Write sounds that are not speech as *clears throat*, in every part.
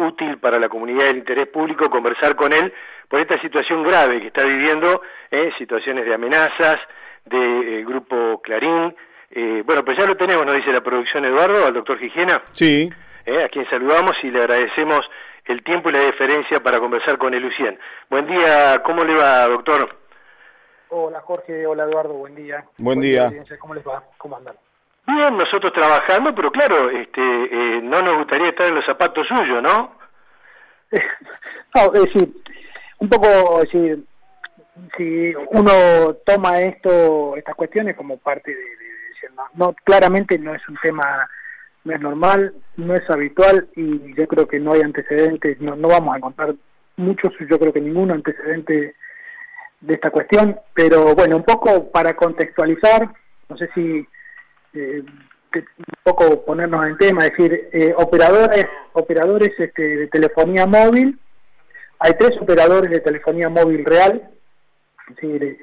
Eh, útil para la comunidad del interés público conversar con él por esta situación grave que está viviendo, eh, situaciones de amenazas del de, grupo Clarín. Eh, bueno, pues ya lo tenemos, nos dice la producción Eduardo, al doctor Higiena. Sí. a quien saludamos y le agradecemos el tiempo y la deferencia para conversar con el Lucien. Buen día, ¿cómo le va, doctor? Hola Jorge, hola Eduardo, buen día. Buen, día. ¿Cómo les va? ¿Cómo andan? Nosotros trabajando, pero claro, este, eh, no nos gustaría estar en los zapatos suyos, ¿no? *laughs* no, es decir, un poco, si uno toma esto, estas cuestiones como parte de, de, no, no, claramente no es un tema, normal, no es habitual y yo creo que no hay antecedentes, no, no vamos a encontrar muchos, yo creo que ningún antecedente de esta cuestión, pero bueno, un poco para contextualizar, no sé si eh, un poco ponernos en tema, es decir, eh, operadores, operadores este, de telefonía móvil, hay tres operadores de telefonía móvil real, es decir,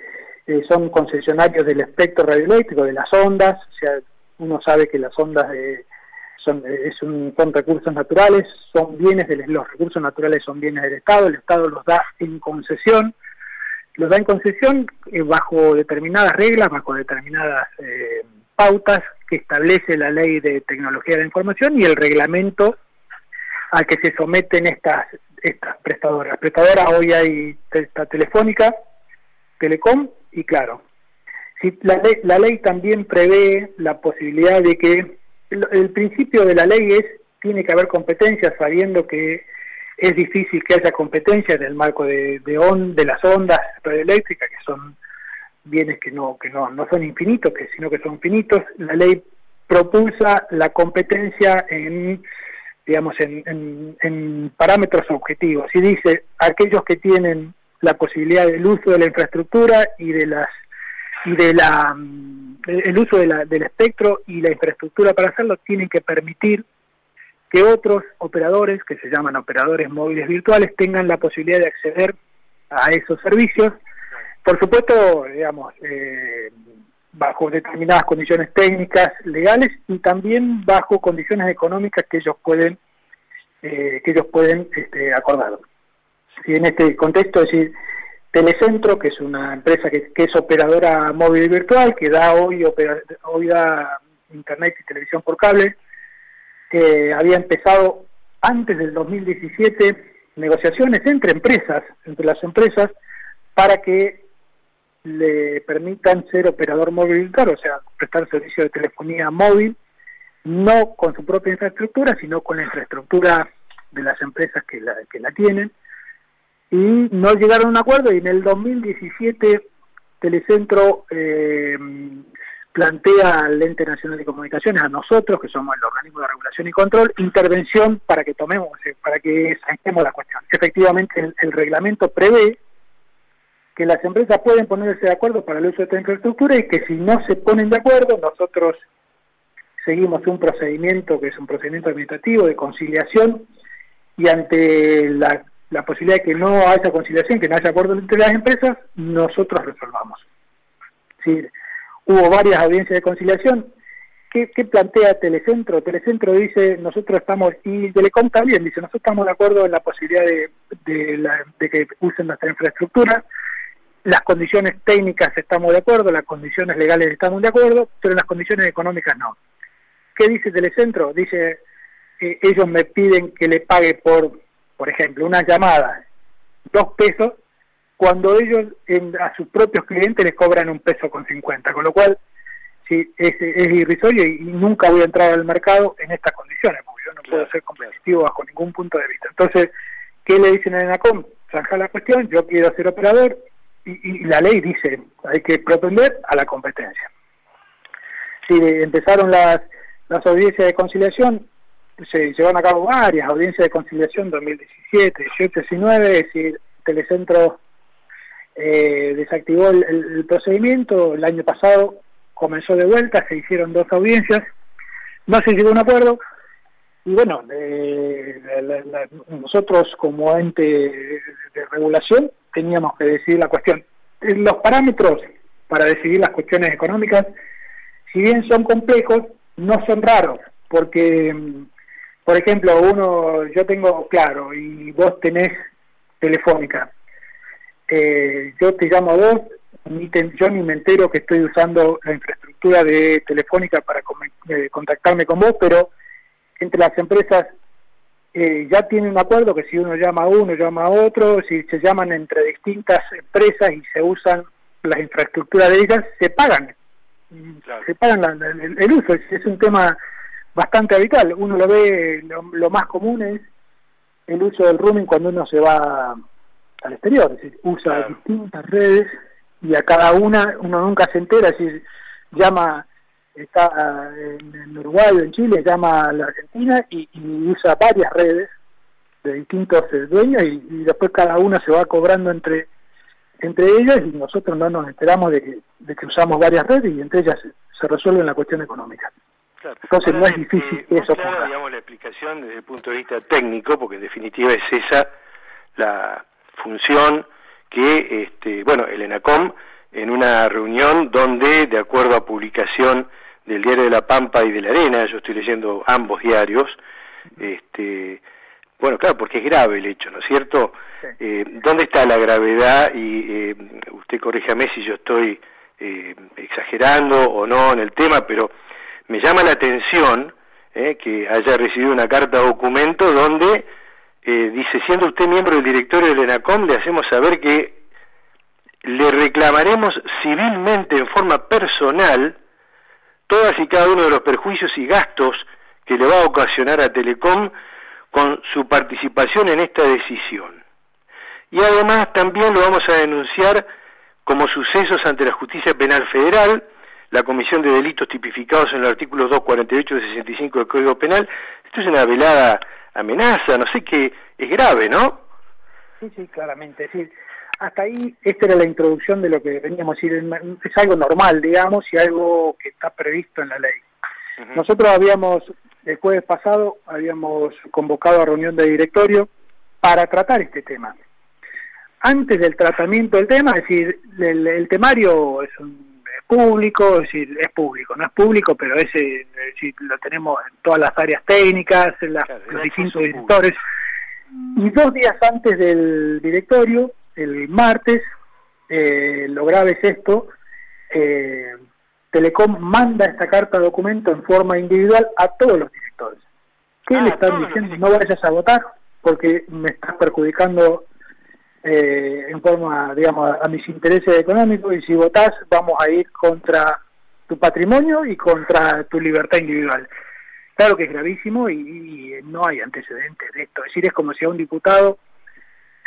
eh, son concesionarios del espectro radioeléctrico, de las ondas, o sea, uno sabe que las ondas son, es un, son recursos naturales, son bienes, de, los recursos naturales son bienes del Estado, el Estado los da en concesión, los da en concesión bajo determinadas reglas, bajo determinadas pautas que establece la ley de tecnología de la información y el reglamento al que se someten estas estas prestadoras. Prestadoras hoy hay esta telefónica, Telecom y claro. Si la ley, la ley también prevé la posibilidad de que el, el principio de la ley es tiene que haber competencia sabiendo que es difícil que haya competencia en el marco de, de, on, de las ondas radioeléctricas que son bienes que no que no, no son infinitos, que sino que son finitos. La ley propulsa la competencia en digamos en, en, parámetros objetivos y dice aquellos que tienen la posibilidad del uso de la infraestructura y de las y de la el uso de la, del espectro y la infraestructura para hacerlo tienen que permitir que otros operadores que se llaman operadores móviles virtuales tengan la posibilidad de acceder a esos servicios por supuesto, digamos, eh, bajo determinadas condiciones técnicas, legales y también bajo condiciones económicas que ellos pueden eh, que ellos pueden este, acordar. Si en este contexto, es decir, Telecentro, que es una empresa que, es operadora móvil virtual, que da hoy, hoy da internet y televisión por cable, que había empezado antes del 2017 negociaciones entre empresas, entre las empresas, para que le permitan ser operador móvil claro, o sea, prestar servicio de telefonía móvil, no con su propia infraestructura, sino con la infraestructura de las empresas que la, que la tienen, y no llegaron a un acuerdo y en el 2017 Telecentro eh, plantea al Ente Nacional de Comunicaciones, a nosotros, que somos el organismo de regulación y control, intervención para que tomemos, para que saquemos la cuestión. Efectivamente, el reglamento prevé que las empresas pueden ponerse de acuerdo para el uso de esta infraestructura y que si no se ponen de acuerdo, nosotros seguimos un procedimiento que es un procedimiento administrativo de conciliación y ante la, posibilidad de que no haya conciliación, que no haya acuerdo entre las empresas, nosotros resolvamos. Hubo varias audiencias de conciliación. ¿Qué, ¿Qué, plantea Telecentro? Telecentro dice, nosotros estamos, y Telecom también dice, nosotros estamos de acuerdo en la posibilidad de, de que usen nuestra infraestructura, las condiciones técnicas estamos de acuerdo, las condiciones legales estamos de acuerdo, pero las condiciones económicas no. ¿Qué dice Telecentro? Dice, que ellos me piden que le pague por, por ejemplo, una llamada, dos pesos, cuando ellos a sus propios clientes les cobran un peso con cincuenta, con lo cual sí, es, es irrisorio y, nunca voy a entrar al mercado en estas condiciones, porque yo no puedo ser competitivo bajo ningún punto de vista. Entonces, ¿qué le dicen a ENACOM? Zanja la cuestión, yo quiero ser operador, y, la ley dice hay que propender a la competencia. Si empezaron las, las audiencias de conciliación, se llevan a cabo varias audiencias de conciliación 2017, 18, 19, es decir, Telecentro eh, desactivó el, procedimiento, el año pasado comenzó de vuelta, se hicieron dos audiencias, no se llegó a un acuerdo, y bueno, eh, nosotros como ente de regulación teníamos que decidir la cuestión. Los parámetros para decidir las cuestiones económicas, si bien son complejos, no son raros, porque, por ejemplo, uno, yo tengo claro, y vos tenés telefónica, eh, yo te llamo a vos, ni yo ni me entero que estoy usando la infraestructura de telefónica para eh, contactarme con vos, pero entre las empresas eh, ya tienen un acuerdo que si uno llama a uno, llama a otro, si se llaman entre distintas empresas y se usan las infraestructuras de ellas, se pagan. Se pagan el, uso. Es, un tema bastante habitual. Uno lo ve, lo, más común es el uso del roaming cuando uno se va al exterior. Es decir, usa distintas redes y a cada una uno nunca se entera si llama está en, Uruguay o en Chile, llama a la Argentina y, usa varias redes de distintos eh, dueños y, después cada una se va cobrando entre entre ellas y nosotros no nos enteramos de que, de que usamos varias redes y entre ellas se, resuelve la cuestión económica. Entonces no es difícil que eso claro, digamos, la explicación desde el punto de vista técnico, porque en definitiva es esa la función que, este, bueno, el ENACOM, en una reunión donde, de acuerdo a publicación del diario de La Pampa y de La Arena, yo estoy leyendo ambos diarios, este, bueno, claro, porque es grave el hecho, ¿no es cierto? Eh, ¿Dónde está la gravedad? Y eh, usted corríjame si yo estoy eh, exagerando o no en el tema, pero me llama la atención eh, que haya recibido una carta documento donde dice, siendo usted miembro del directorio del ENACOM, le hacemos saber que le reclamaremos civilmente en forma personal todas y cada uno de los perjuicios y gastos que le va a ocasionar a Telecom con su participación en esta decisión. Y además también lo vamos a denunciar como sucesos ante la Justicia Penal Federal, la Comisión de Delitos tipificados en el artículo 248 de 65 del Código Penal. Esto es una velada amenaza, no sé qué, es grave, ¿no? Sí, sí, claramente. Sí hasta ahí esta era la introducción de lo que veníamos a decir, es algo normal, digamos, y algo que está previsto en la ley. Nosotros habíamos, el jueves pasado, habíamos convocado a reunión de directorio para tratar este tema. Antes del tratamiento del tema, es decir, el, temario es, un, público, es decir, es público, no es público, pero ese, lo tenemos en todas las áreas técnicas, en los distintos directores. Y dos días antes del directorio el martes, eh, lo grave es esto, eh, Telecom manda esta carta de documento en forma individual a todos los directores. ¿Qué ah, le están diciendo? No vayas a votar porque me estás perjudicando eh, en forma, digamos, a, mis intereses económicos y si votás vamos a ir contra tu patrimonio y contra tu libertad individual. Claro que es gravísimo y, y no hay antecedentes de esto. Es decir, es como si a un diputado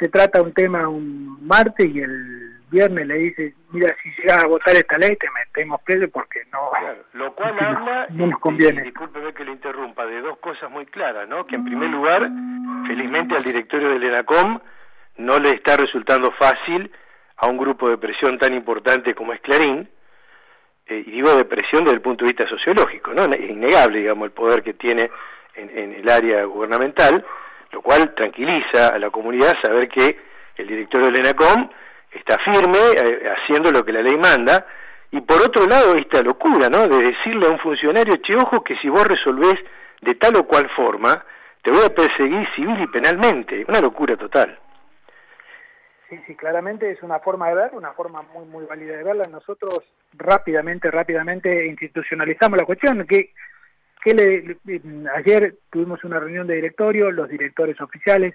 se trata un tema un martes y el viernes le dice, mira, si llegas a votar esta ley te metemos preso porque no... lo cual habla, no, nos conviene. discúlpeme que le interrumpa, de dos cosas muy claras, ¿no? Que en primer lugar, felizmente al directorio del ENACOM no le está resultando fácil a un grupo de presión tan importante como es Clarín, eh, y digo de presión desde el punto de vista sociológico, ¿no? Es innegable, digamos, el poder que tiene en, en el área gubernamental, lo cual tranquiliza a la comunidad saber que el director del ENACOM está firme eh, haciendo lo que la ley manda y por otro lado esta locura, ¿no? De decirle a un funcionario, che, ojo que si vos resolvés de tal o cual forma, te voy a perseguir civil y penalmente, una locura total. Sí, sí, claramente es una forma de ver, una forma muy, muy válida de verla. Nosotros rápidamente, rápidamente institucionalizamos la cuestión, que que le, ayer tuvimos una reunión de directorio, los directores oficiales,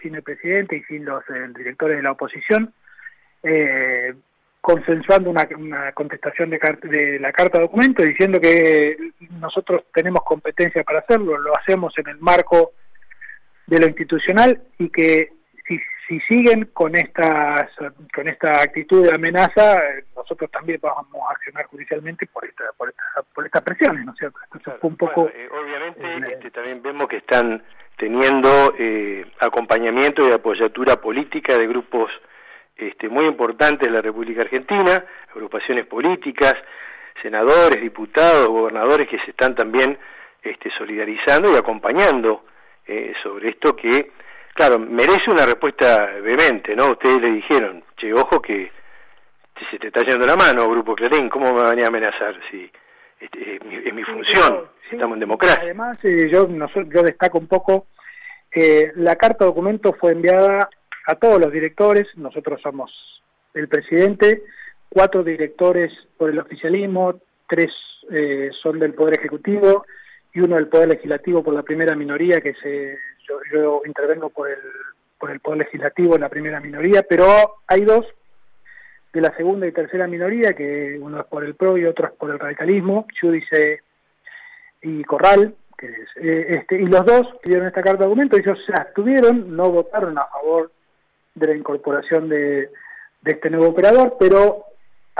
sin el presidente y sin los eh, directores de la oposición, eh, consensuando una, contestación de, de, la carta de documento diciendo que nosotros tenemos competencia para hacerlo, lo hacemos en el marco de lo institucional y que si si siguen con estas con esta actitud de amenaza, nosotros también vamos a accionar judicialmente por esta por esta, por estas presiones, ¿no es cierto? un poco eh, obviamente este, también vemos que están teniendo eh, acompañamiento y apoyatura política de grupos este, muy importantes de la República Argentina, agrupaciones políticas, senadores, diputados, gobernadores que se están también este, solidarizando y acompañando eh, sobre esto que, claro, merece una respuesta vehemente, ¿no? Ustedes le dijeron, che, ojo que se te está yendo la mano, Grupo Clarín, ¿cómo me van a amenazar si este, es, mi, función? estamos en democracia. Además, eh, yo, yo destaco un poco, que la carta documento fue enviada a todos los directores, nosotros somos el presidente, cuatro directores por el oficialismo, tres eh, son del Poder Ejecutivo y uno del Poder Legislativo por la primera minoría, que se, yo, intervengo por el, por el Poder Legislativo en la primera minoría, pero hay dos de la segunda y tercera minoría, que uno es por el PRO y otro es por el radicalismo, Judice y Corral, que eh, este, y los dos pidieron esta carta de argumento, ellos se abstuvieron, no votaron a favor de la incorporación de, de este nuevo operador, pero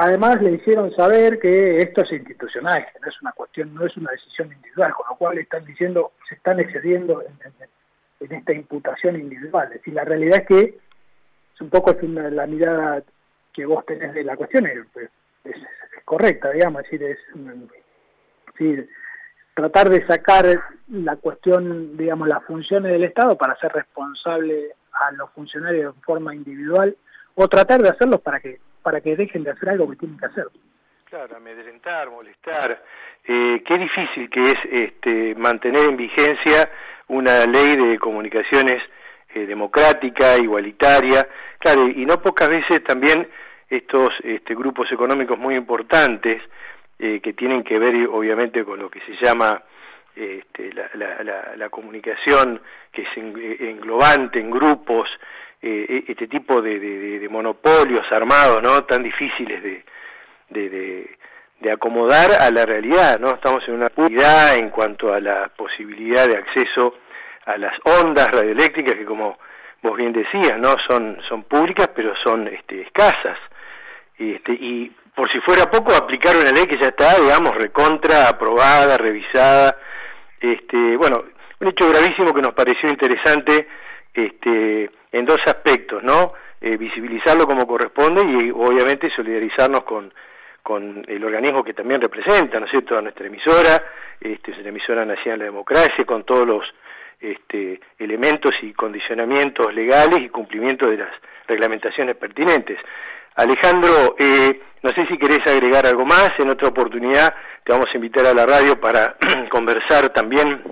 Además le hicieron saber que esto es institucional, que no es una cuestión, no es una decisión individual, con lo cual están diciendo, se están excediendo en, esta imputación individual. Es la realidad es que es un poco es la mirada que vos tenés de la cuestión, es, correcta, digamos, es es, tratar de sacar la cuestión, digamos, las funciones del Estado para ser responsable a los funcionarios de forma individual, o tratar de hacerlos para que para que dejen de hacer algo que tienen que hacer. Claro, amedrentar, molestar. Eh, qué difícil que es este, mantener en vigencia una ley de comunicaciones eh, democrática, igualitaria. Claro, y no pocas veces también estos este, grupos económicos muy importantes eh, que tienen que ver obviamente con lo que se llama este, la, la, la, comunicación que es englobante en grupos, eh, este tipo de, de, monopolios armados, ¿no? Tan difíciles de, de, de, acomodar a la realidad, ¿no? Estamos en una puridad en cuanto a la posibilidad de acceso a las ondas radioeléctricas que como vos bien decías, ¿no? Son, son públicas pero son este, escasas. Este, y por si fuera poco, aplicar una ley que ya está, digamos, recontra, aprobada, revisada. Este, bueno, un hecho gravísimo que nos pareció interesante este, en dos aspectos, ¿no? Eh, visibilizarlo como corresponde y obviamente solidarizarnos con, con el organismo que también representa, ¿no es cierto?, a nuestra emisora, este, es una emisora nacional de la democracia, con todos los este, elementos y condicionamientos legales y cumplimiento de las reglamentaciones pertinentes. Alejandro, eh, no sé si querés agregar algo más, en otra oportunidad te vamos a invitar a la radio para *clears throat* conversar también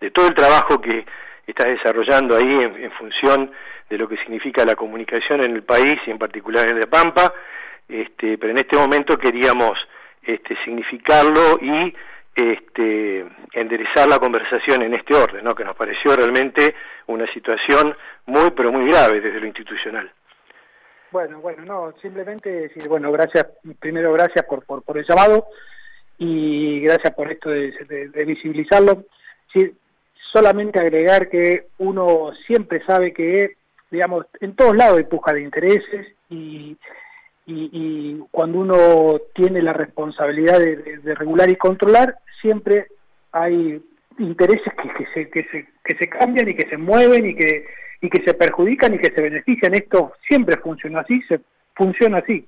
de todo el trabajo que estás desarrollando ahí en, función de lo que significa la comunicación en el país y en particular en La Pampa, este, pero en este momento queríamos este, significarlo y este, enderezar la conversación en este orden, ¿no? que nos pareció realmente una situación muy, pero muy grave desde lo institucional. Bueno, bueno, no, simplemente decir, bueno, gracias, primero gracias por, por, por el llamado y gracias por esto de, visibilizarlo. Sí, solamente agregar que uno siempre sabe que, digamos, en todos lados hay puja de intereses y, y, cuando uno tiene la responsabilidad de, regular y controlar, siempre hay intereses que, que, se, que, se, que se cambian y que se mueven y que, y que se perjudican y que se benefician. Esto siempre funciona así, se funciona así.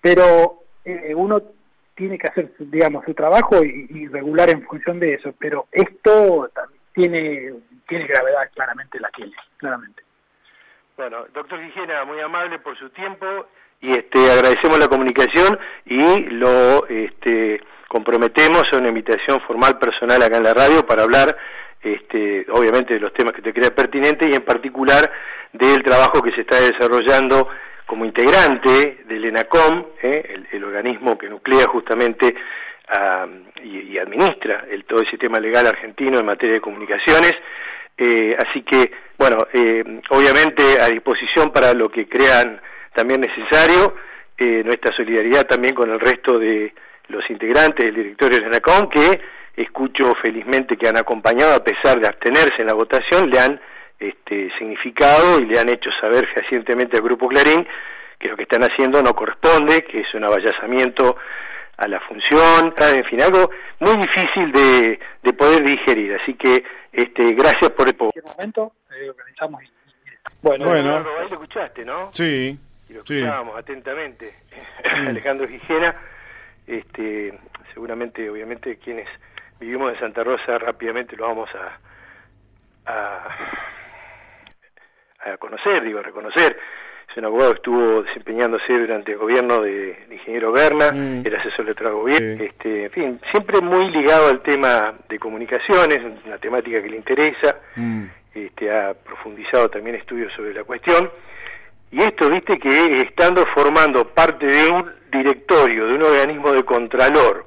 Pero eh, uno tiene que hacer, digamos, su trabajo y, y, regular en función de eso. Pero esto tiene, tiene gravedad claramente la tiene, claramente. Bueno, doctor Gijena, muy amable por su tiempo y este agradecemos la comunicación y lo este, comprometemos a una invitación formal personal acá en la radio para hablar este, obviamente de los temas que te crea pertinentes y en particular del trabajo que se está desarrollando como integrante del ENACOM, ¿eh? el, organismo que nuclea justamente y, administra el, todo el sistema legal argentino en materia de comunicaciones. Eh, así que, bueno, eh, obviamente a disposición para lo que crean también necesario, eh, nuestra solidaridad también con el resto de los integrantes del directorio de NACOM, que escucho felizmente que han acompañado, a pesar de abstenerse en la votación, le han este, significado y le han hecho saber fehacientemente al Grupo Clarín que lo que están haciendo no corresponde, que es un abayazamiento a la función, en fin, algo muy difícil de, de poder digerir. Así que este, gracias por el... En momento eh, organizamos... Bueno, bueno. lo escuchaste, ¿no? Sí. Y lo escuchábamos atentamente. *laughs* Alejandro Gijena, este, seguramente, obviamente, quienes vivimos en Santa Rosa rápidamente lo vamos a, a, a conocer, digo, a reconocer es un abogado que estuvo desempeñándose durante el gobierno del ingeniero Berna, mm. era asesor de otro gobierno, este, en fin, siempre muy ligado al tema de comunicaciones, una temática que le interesa, mm. este, ha profundizado también estudios sobre la cuestión, y esto, viste, que estando formando parte de un directorio, de un organismo de contralor,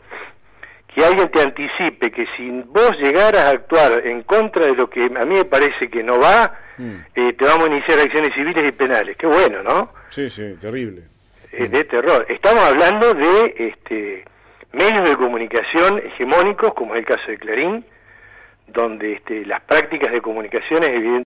que alguien te anticipe que si vos llegaras a actuar en contra de lo que a mí me parece que no va, mm. eh, te vamos a iniciar acciones civiles y penales. Qué bueno, ¿no? Sí, sí, terrible. de terror. Estamos hablando de este, medios de comunicación hegemónicos, como es el caso de Clarín, donde este, las prácticas de comunicaciones evidentemente